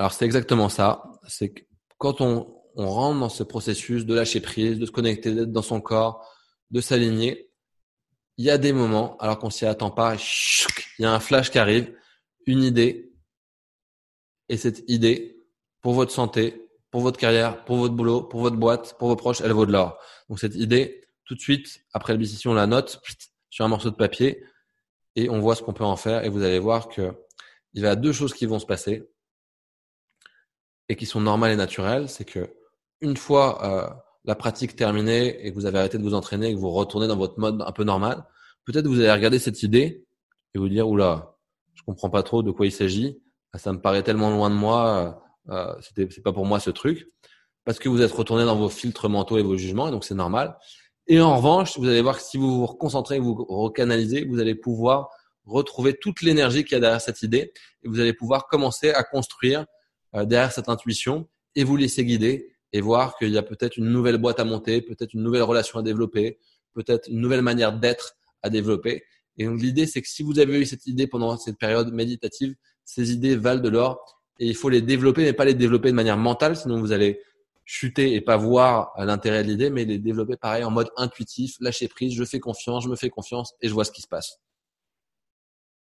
Alors c'est exactement ça. C'est que quand on, on rentre dans ce processus de lâcher prise, de se connecter, d'être dans son corps, de s'aligner, il y a des moments, alors qu'on s'y attend pas, il y a un flash qui arrive, une idée, et cette idée, pour votre santé, pour votre carrière, pour votre boulot, pour votre boîte, pour vos proches, elle vaut de l'or. Donc cette idée, tout de suite, après la on la note sur un morceau de papier et on voit ce qu'on peut en faire. Et vous allez voir que il y a deux choses qui vont se passer et qui sont normales et naturelles. C'est que une fois euh, la pratique terminée et que vous avez arrêté de vous entraîner et que vous retournez dans votre mode un peu normal, peut-être vous allez regarder cette idée et vous dire oula, je comprends pas trop de quoi il s'agit. Ça me paraît tellement loin de moi. Euh, c'était c'est pas pour moi ce truc parce que vous êtes retourné dans vos filtres mentaux et vos jugements et donc c'est normal. Et en revanche, vous allez voir que si vous vous concentrez, vous recanalisez, vous allez pouvoir retrouver toute l'énergie qu'il y a derrière cette idée et vous allez pouvoir commencer à construire euh, derrière cette intuition et vous laisser guider et voir qu'il y a peut-être une nouvelle boîte à monter, peut-être une nouvelle relation à développer, peut-être une nouvelle manière d'être à développer. Et donc l'idée, c'est que si vous avez eu cette idée pendant cette période méditative, ces idées valent de l'or et il faut les développer, mais pas les développer de manière mentale, sinon vous allez chuter et pas voir l'intérêt de l'idée, mais les développer pareil en mode intuitif, lâcher prise, je fais confiance, je me fais confiance et je vois ce qui se passe.